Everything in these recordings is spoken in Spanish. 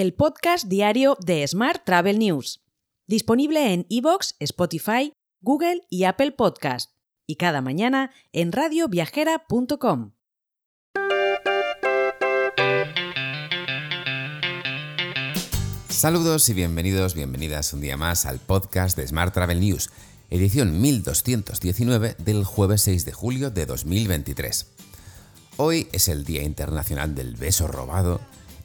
el podcast diario de Smart Travel News, disponible en iVoox, Spotify, Google y Apple Podcast, y cada mañana en radioviajera.com. Saludos y bienvenidos, bienvenidas un día más al podcast de Smart Travel News, edición 1219 del jueves 6 de julio de 2023. Hoy es el Día Internacional del Beso Robado,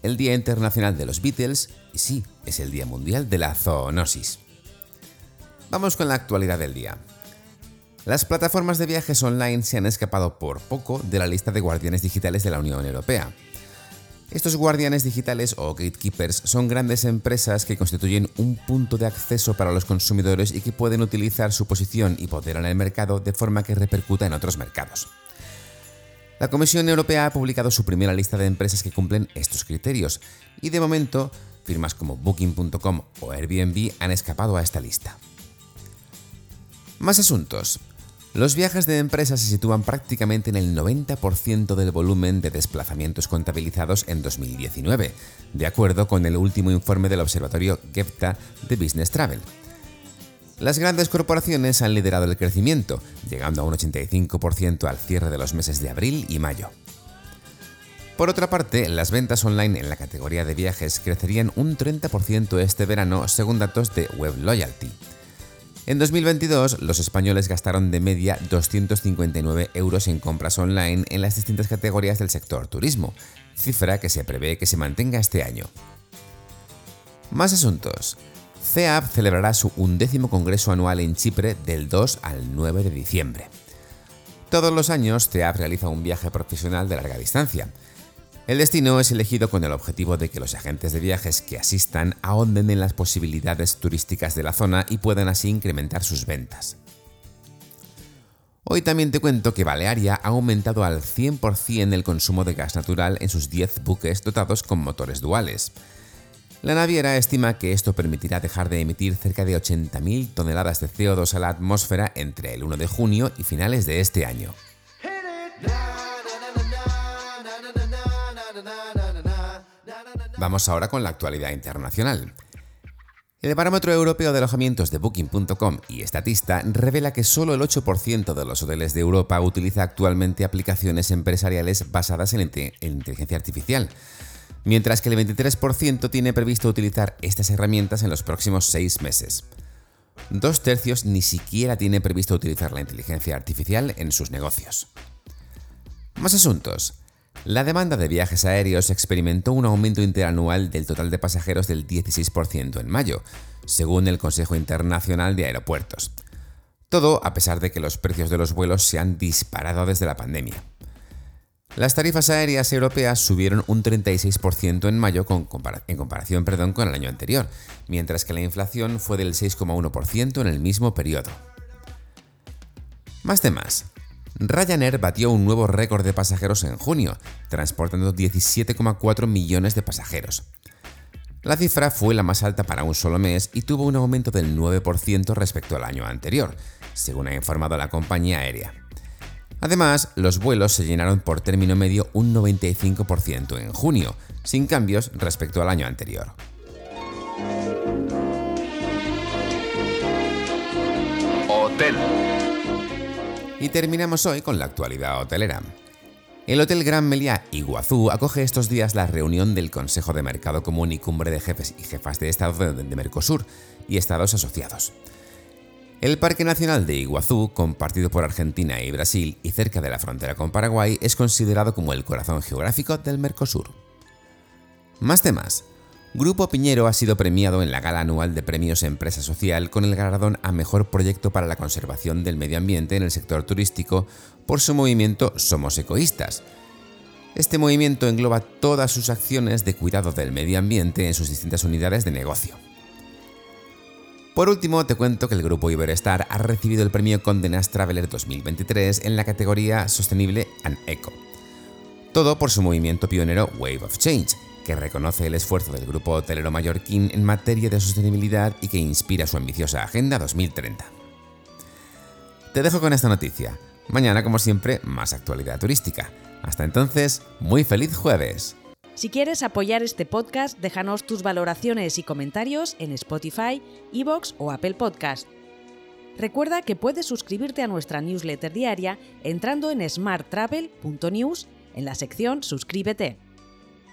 el Día Internacional de los Beatles y sí, es el Día Mundial de la Zoonosis. Vamos con la actualidad del día. Las plataformas de viajes online se han escapado por poco de la lista de guardianes digitales de la Unión Europea. Estos guardianes digitales o gatekeepers son grandes empresas que constituyen un punto de acceso para los consumidores y que pueden utilizar su posición y poder en el mercado de forma que repercuta en otros mercados. La Comisión Europea ha publicado su primera lista de empresas que cumplen estos criterios y de momento firmas como Booking.com o Airbnb han escapado a esta lista. Más asuntos. Los viajes de empresas se sitúan prácticamente en el 90% del volumen de desplazamientos contabilizados en 2019, de acuerdo con el último informe del observatorio GEPTA de Business Travel. Las grandes corporaciones han liderado el crecimiento, llegando a un 85% al cierre de los meses de abril y mayo. Por otra parte, las ventas online en la categoría de viajes crecerían un 30% este verano según datos de Web Loyalty. En 2022, los españoles gastaron de media 259 euros en compras online en las distintas categorías del sector turismo, cifra que se prevé que se mantenga este año. Más asuntos. CEAP celebrará su undécimo congreso anual en Chipre del 2 al 9 de diciembre. Todos los años, CEAP realiza un viaje profesional de larga distancia. El destino es elegido con el objetivo de que los agentes de viajes que asistan ahonden en las posibilidades turísticas de la zona y puedan así incrementar sus ventas. Hoy también te cuento que Balearia ha aumentado al 100% el consumo de gas natural en sus 10 buques dotados con motores duales. La naviera estima que esto permitirá dejar de emitir cerca de 80.000 toneladas de CO2 a la atmósfera entre el 1 de junio y finales de este año. Vamos ahora con la actualidad internacional. El barómetro europeo de alojamientos de Booking.com y Statista revela que solo el 8% de los hoteles de Europa utiliza actualmente aplicaciones empresariales basadas en inteligencia artificial mientras que el 23% tiene previsto utilizar estas herramientas en los próximos seis meses. Dos tercios ni siquiera tiene previsto utilizar la inteligencia artificial en sus negocios. Más asuntos. La demanda de viajes aéreos experimentó un aumento interanual del total de pasajeros del 16% en mayo, según el Consejo Internacional de Aeropuertos. Todo a pesar de que los precios de los vuelos se han disparado desde la pandemia. Las tarifas aéreas europeas subieron un 36% en mayo en comparación perdón, con el año anterior, mientras que la inflación fue del 6,1% en el mismo periodo. Más temas. Ryanair batió un nuevo récord de pasajeros en junio, transportando 17,4 millones de pasajeros. La cifra fue la más alta para un solo mes y tuvo un aumento del 9% respecto al año anterior, según ha informado la compañía aérea. Además, los vuelos se llenaron por término medio un 95% en junio, sin cambios respecto al año anterior. Hotel. Y terminamos hoy con la actualidad hotelera. El Hotel Gran Meliá Iguazú acoge estos días la reunión del Consejo de Mercado Común y Cumbre de Jefes y Jefas de Estado de Mercosur y Estados asociados. El Parque Nacional de Iguazú, compartido por Argentina y Brasil y cerca de la frontera con Paraguay, es considerado como el corazón geográfico del Mercosur. Más temas. Grupo Piñero ha sido premiado en la gala anual de premios Empresa Social con el galardón a Mejor Proyecto para la Conservación del Medio Ambiente en el sector turístico por su movimiento Somos Ecoístas. Este movimiento engloba todas sus acciones de cuidado del medio ambiente en sus distintas unidades de negocio. Por último, te cuento que el grupo Iberestar ha recibido el premio Condé Nast Traveler 2023 en la categoría Sostenible and Eco. Todo por su movimiento pionero Wave of Change, que reconoce el esfuerzo del grupo hotelero mallorquín en materia de sostenibilidad y que inspira su ambiciosa Agenda 2030. Te dejo con esta noticia. Mañana, como siempre, más actualidad turística. Hasta entonces, muy feliz jueves. Si quieres apoyar este podcast, déjanos tus valoraciones y comentarios en Spotify, Evox o Apple Podcast. Recuerda que puedes suscribirte a nuestra newsletter diaria entrando en smarttravel.news en la sección Suscríbete.